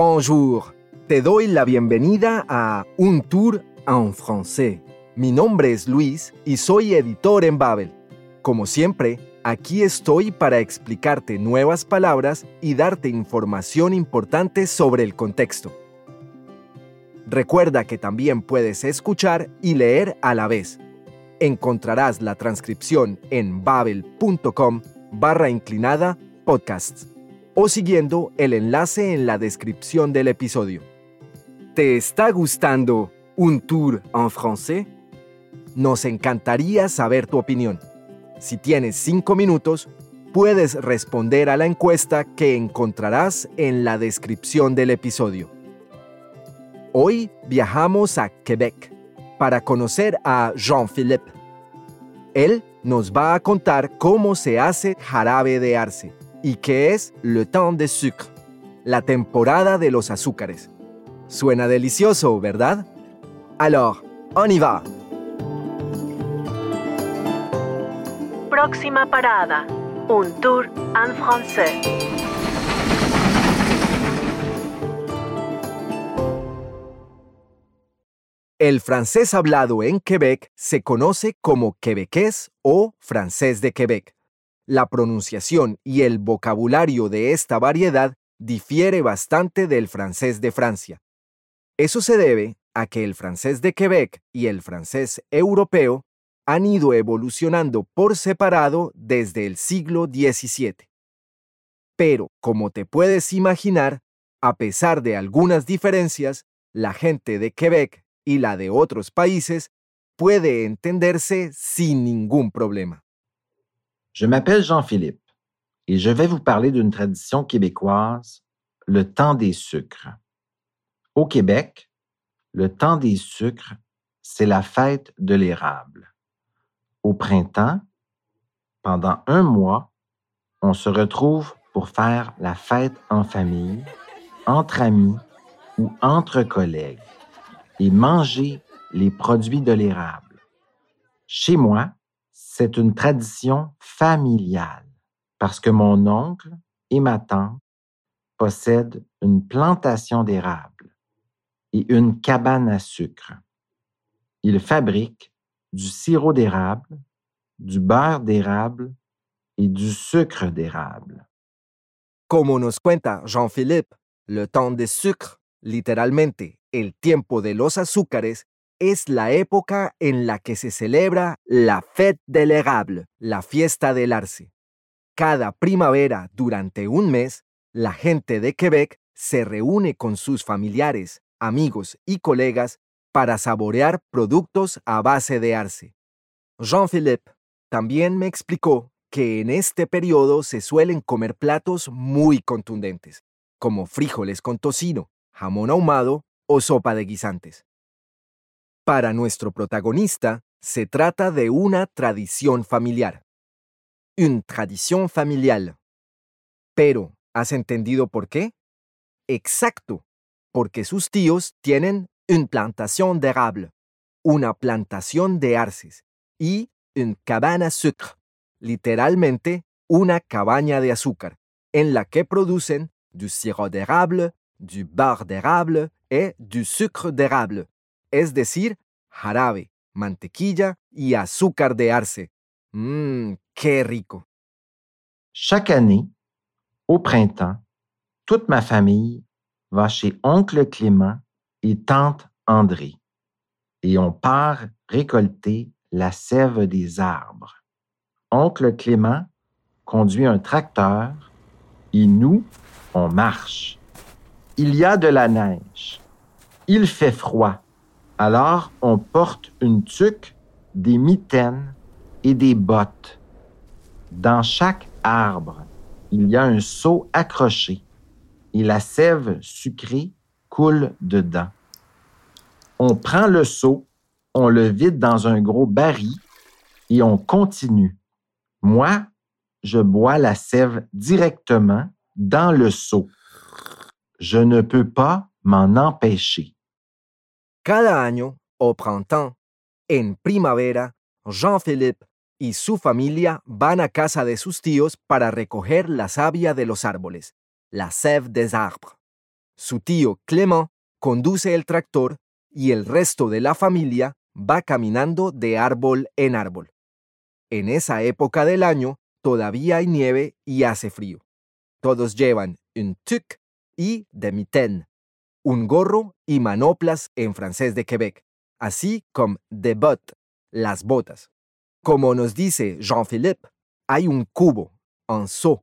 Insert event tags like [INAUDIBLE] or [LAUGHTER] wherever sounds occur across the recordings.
Bonjour. Te doy la bienvenida a Un Tour en Français. Mi nombre es Luis y soy editor en Babel. Como siempre, aquí estoy para explicarte nuevas palabras y darte información importante sobre el contexto. Recuerda que también puedes escuchar y leer a la vez. Encontrarás la transcripción en babel.com barra inclinada podcasts o siguiendo el enlace en la descripción del episodio. ¿Te está gustando un tour en français? Nos encantaría saber tu opinión. Si tienes cinco minutos, puedes responder a la encuesta que encontrarás en la descripción del episodio. Hoy viajamos a Quebec para conocer a Jean-Philippe. Él nos va a contar cómo se hace jarabe de arce y qué es le temps de sucre, la temporada de los azúcares. Suena delicioso, ¿verdad? Alors, on y va. Próxima parada, un tour en français. El francés hablado en Quebec se conoce como quebequés o francés de Quebec. La pronunciación y el vocabulario de esta variedad difiere bastante del francés de Francia. Eso se debe a que el francés de Quebec y el francés europeo han ido evolucionando por separado desde el siglo XVII. Pero, como te puedes imaginar, a pesar de algunas diferencias, la gente de Quebec y la de otros países puede entenderse sin ningún problema. Je m'appelle Jean-Philippe et je vais vous parler d'une tradition québécoise, le temps des sucres. Au Québec, le temps des sucres, c'est la fête de l'érable. Au printemps, pendant un mois, on se retrouve pour faire la fête en famille, entre amis ou entre collègues et manger les produits de l'érable. Chez moi, c'est une tradition familiale parce que mon oncle et ma tante possèdent une plantation d'érable et une cabane à sucre. Ils fabriquent du sirop d'érable, du beurre d'érable et du sucre d'érable. Como nos cuenta Jean-Philippe, le temps de sucre, literalmente el tiempo de los azúcares, es la época en la que se celebra la Fête de l'érable, la fiesta del arce. Cada primavera, durante un mes, la gente de Quebec se reúne con sus familiares, amigos y colegas para saborear productos a base de arce. Jean-Philippe también me explicó que en este periodo se suelen comer platos muy contundentes, como frijoles con tocino, jamón ahumado o sopa de guisantes. Para nuestro protagonista, se trata de una tradición familiar. Une tradition familiale. Pero, ¿has entendido por qué? Exacto, porque sus tíos tienen une plantation d'érable, una plantación de arces, y une cabane à sucre, literalmente una cabaña de azúcar, en la que producen du sirop d'érable, du beurre d'érable et du sucre d'érable, es decir, jarabe, mantequilla y azúcar de arce. Mmm, qué rico. Chaque année, au printemps, toute ma famille va chez oncle Clément et tante André et on part récolter la sève des arbres. Oncle Clément conduit un tracteur et nous, on marche. Il y a de la neige. Il fait froid. Alors, on porte une tuque, des mitaines et des bottes. Dans chaque arbre, il y a un seau accroché et la sève sucrée coule dedans. On prend le seau, on le vide dans un gros baril et on continue. Moi, je bois la sève directement dans le seau. Je ne peux pas m'en empêcher. Cada año, au printemps, en primavera, Jean-Philippe y su familia van a casa de sus tíos para recoger la savia de los árboles, la sève des arbres. Su tío Clément conduce el tractor y el resto de la familia va caminando de árbol en árbol. En esa época del año todavía hay nieve y hace frío. Todos llevan un tuc y demi-ten, un gorro y manoplas en francés de Quebec, así como des bottes, las botas. Como nos dice Jean-Philippe, hay un cubo, un seau,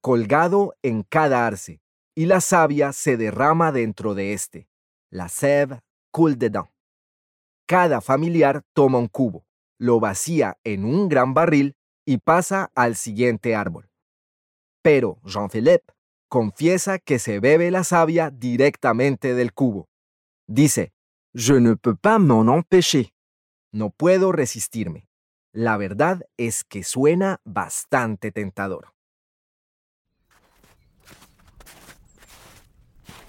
colgado en cada arce, y la savia se derrama dentro de este. La sève coule dedans. Cada familiar toma un cubo, lo vacía en un gran barril y pasa al siguiente árbol. Pero Jean-Philippe confiesa que se bebe la savia directamente del cubo. Dice, Je ne peux pas m'en empêcher. No puedo resistirme. La verdad es que suena bastante tentador.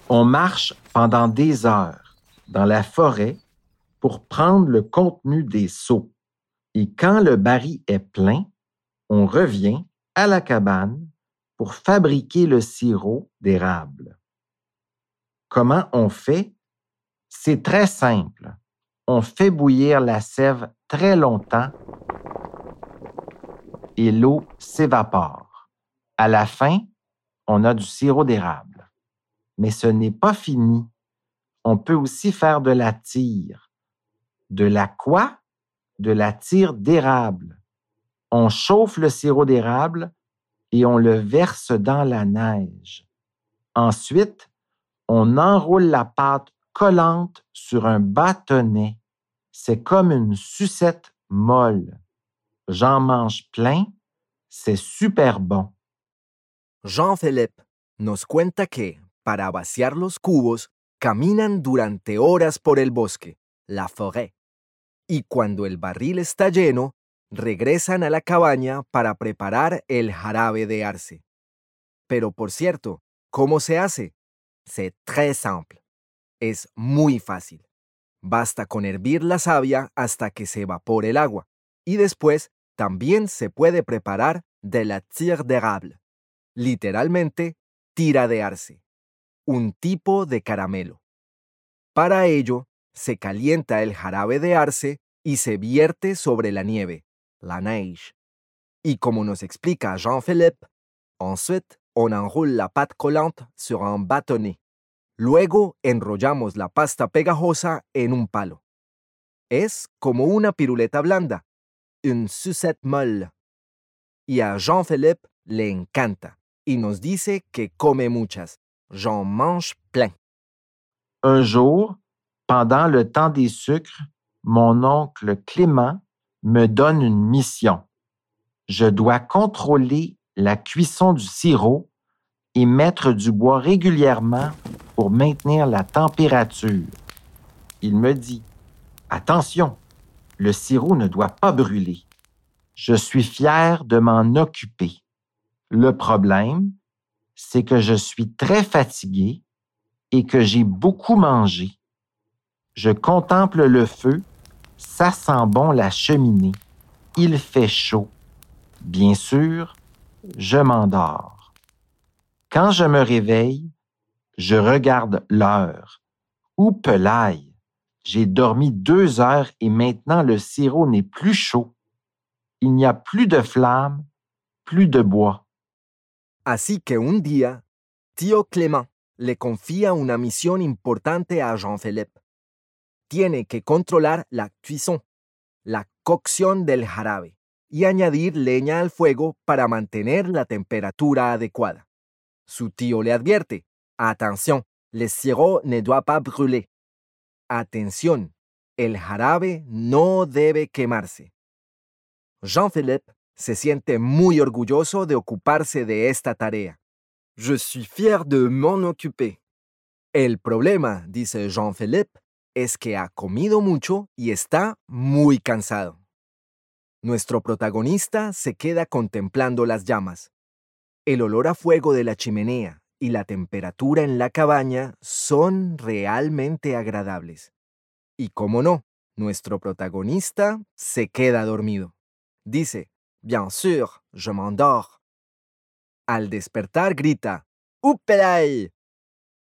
On marche pendant des heures dans la forêt pour prendre le contenu des seaux. Et quand le baril est plein, on revient à la cabane pour fabriquer le sirop d'érable. Comment on fait? C'est très simple. On fait bouillir la sève très longtemps et l'eau s'évapore. À la fin, on a du sirop d'érable. Mais ce n'est pas fini. On peut aussi faire de la tire. De la quoi? De la tire d'érable. On chauffe le sirop d'érable et on le verse dans la neige. Ensuite, on enroule la pâte collante sur un bâtonnet. C'est comme une sucette molle. J'en mange plein. C'est super bon. Jean-Philippe nos cuenta que, para vaciar los cubos, caminan durante horas por el bosque, la forêt, y cuando el barril está lleno, regresan a la cabaña para preparar el jarabe de arce. Pero por cierto, ¿cómo se hace? C'est très simple. Es muy fácil. Basta con hervir la savia hasta que se evapore el agua. Y después también se puede preparar de la tire d'érable. Literalmente, tira de arce. Un tipo de caramelo. Para ello, se calienta el jarabe de arce y se vierte sobre la nieve, la neige. Y como nos explica Jean-Philippe, ensuite on enroule la pâte collante sur un bâtonnet. Luego enrollamos la pasta pegajosa en un palo. Es como una piruleta blanda, une sucette molle. Y a Jean-Philippe le encanta y nos dice que come muchas. J'en mange plein. Un jour, pendant le temps des sucres, mon oncle Clément me donne une mission. Je dois contrôler la cuisson du sirop et mettre du bois régulièrement pour maintenir la température. Il me dit, Attention, le sirop ne doit pas brûler. Je suis fier de m'en occuper. Le problème, c'est que je suis très fatigué et que j'ai beaucoup mangé. Je contemple le feu, ça sent bon la cheminée. Il fait chaud. Bien sûr, je m'endors. Quand je me réveille, je regarde l'heure. Où pelaille! J'ai dormi deux heures et maintenant le sirop n'est plus chaud. Il n'y a plus de flamme, plus de bois. Así que un día, Clément le confía una misión importante a Jean-Philippe. Tiene que controlar la cuisson, la cocción del jarabe, y añadir leña al fuego para mantener la temperatura adecuada. Su tío le advierte, Atención, le sirop ne doit pas brûler. Atención, el jarabe no debe quemarse. Jean-Philippe se siente muy orgulloso de ocuparse de esta tarea. Je suis fier de m'en occuper. El problema, dice Jean-Philippe, es que ha comido mucho y está muy cansado. Nuestro protagonista se queda contemplando las llamas. El olor a fuego de la chimenea y la temperatura en la cabaña son realmente agradables. Y cómo no, nuestro protagonista se queda dormido. Dice, Bien sûr, je m'endors. Al despertar grita, ¡Upelay!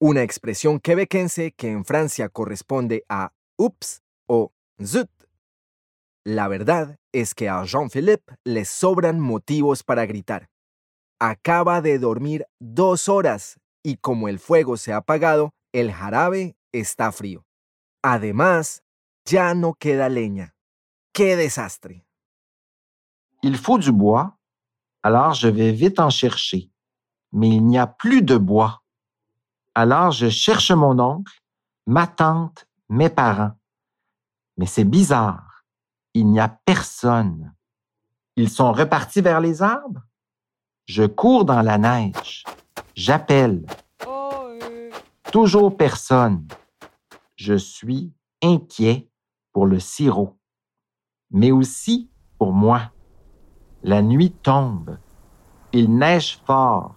Una expresión quebequense que en Francia corresponde a ups o zut. La verdad es que a Jean-Philippe le sobran motivos para gritar. Acaba de dormir dos horas y como el fuego se ha apagado, el jarabe está frío. Además, ya no queda leña. ¡Qué desastre! Il faut du bois, alors je vais vite en chercher. Mais il n'y a plus de bois. Alors je cherche mon oncle, ma tante, mes parents. Mais c'est bizarre. Il n'y a personne. Ils sont repartis vers les arbres? Je cours dans la neige. J'appelle. Toujours personne. Je suis inquiet pour le sirop, mais aussi pour moi. La nuit tombe. Il neige fort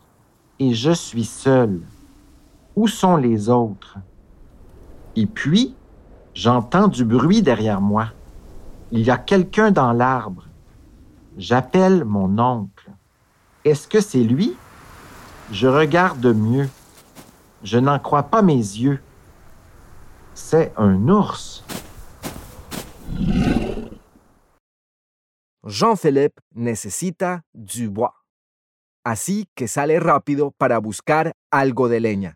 et je suis seul. Où sont les autres? Et puis, j'entends du bruit derrière moi. Il y a quelqu'un dans l'arbre. J'appelle mon oncle. Est-ce que c'est lui? Je regarde mieux. Je n'en crois pas mes yeux. C'est un ours. Jean-Philippe necesita du bois. Así que sale rápido para buscar algo de leña.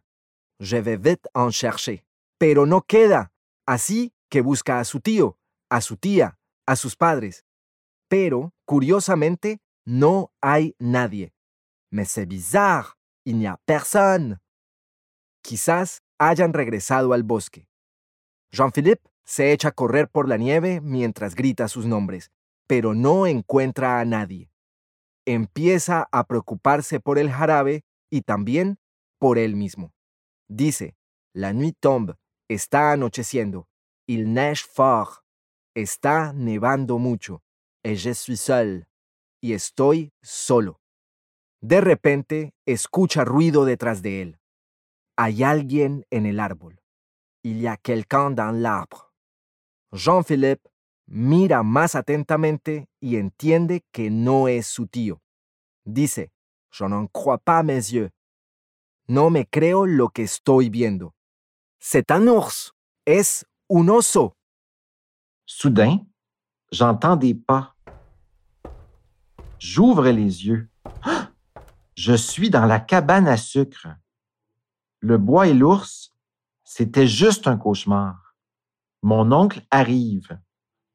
Je vais vite en chercher. Pero no queda. Así que busca a su tío, a su tía, a sus padres. Pero, curiosamente, no hay nadie. Mais c'est bizarre. Il n'y a personne. Quizás hayan regresado al bosque. Jean-Philippe se echa a correr por la nieve mientras grita sus nombres, pero no encuentra a nadie. Empieza a preocuparse por el jarabe y también por él mismo. Dice, la nuit tombe, está anocheciendo. Il neige fort, está nevando mucho. Et je suis seul, y estoy solo. De repente, escucha ruido detrás de él. Hay alguien en el árbol. Il y a quelqu'un dans l'arbre. Jean-Philippe mira más atentamente y entiende que no es su tío. Dice, Je n'en crois pas mes yeux. No me creo lo que estoy viendo. C'est un ours. Es un oso. Soudain, j'entends des pas. J'ouvre les yeux. [GASPS] Je suis dans la cabane à sucre. Le bois et l'ours, c'était juste un cauchemar. Mon oncle arrive.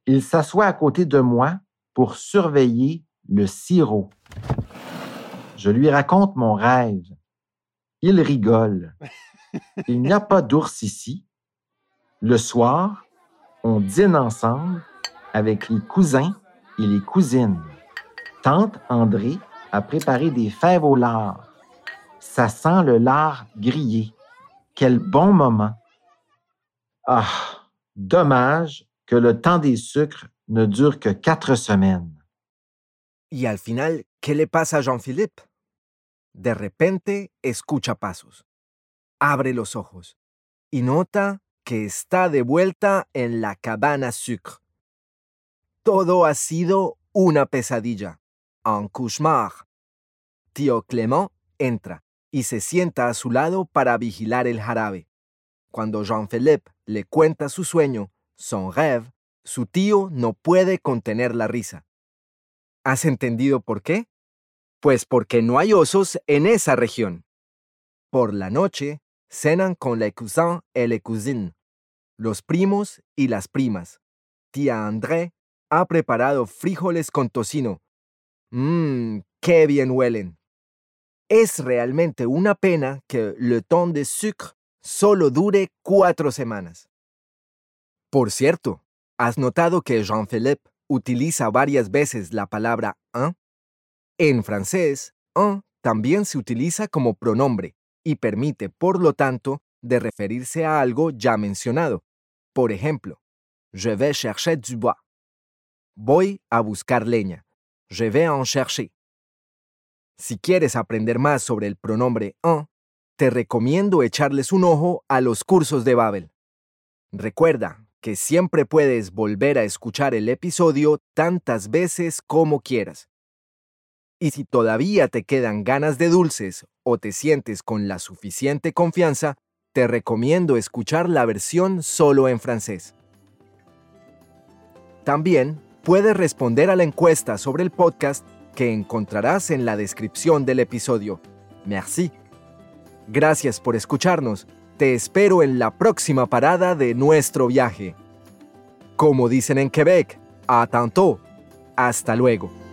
Il s'assoit à côté de moi pour surveiller le sirop. Je lui raconte mon rêve. Il rigole. Il n'y a pas d'ours ici. Le soir, on dîne ensemble avec les cousins et les cousines. Tante André a préparé des fèves au lard. Ça sent le lard grillé. Quel bon moment. Ah, dommage que le temps des sucres ne dure que quatre semaines. Y al final, ¿qué le pasa a Jean-Philippe? De repente escucha pasos. Abre los ojos y nota que está de vuelta en la cabana sucre. Todo ha sido una pesadilla, un cauchemar. Tío Clément entra y se sienta a su lado para vigilar el jarabe. Cuando Jean-Philippe le cuenta su sueño, son rêve, su tío no puede contener la risa. ¿Has entendido por qué? Pues porque no hay osos en esa región. Por la noche, cenan con les cousins et les cousines, los primos y las primas. Tía André ha preparado frijoles con tocino. Mmm, qué bien huelen. Es realmente una pena que le temps de sucre solo dure cuatro semanas. Por cierto, ¿has notado que Jean-Philippe utiliza varias veces la palabra? En francés, un también se utiliza como pronombre y permite, por lo tanto, de referirse a algo ya mencionado. Por ejemplo, je vais chercher du bois. Voy a buscar leña. Je vais en chercher. Si quieres aprender más sobre el pronombre un, te recomiendo echarles un ojo a los cursos de Babel. Recuerda que siempre puedes volver a escuchar el episodio tantas veces como quieras. Y si todavía te quedan ganas de dulces o te sientes con la suficiente confianza, te recomiendo escuchar la versión solo en francés. También puedes responder a la encuesta sobre el podcast que encontrarás en la descripción del episodio. Merci. Gracias por escucharnos. Te espero en la próxima parada de nuestro viaje. Como dicen en Quebec, a tanto. Hasta luego.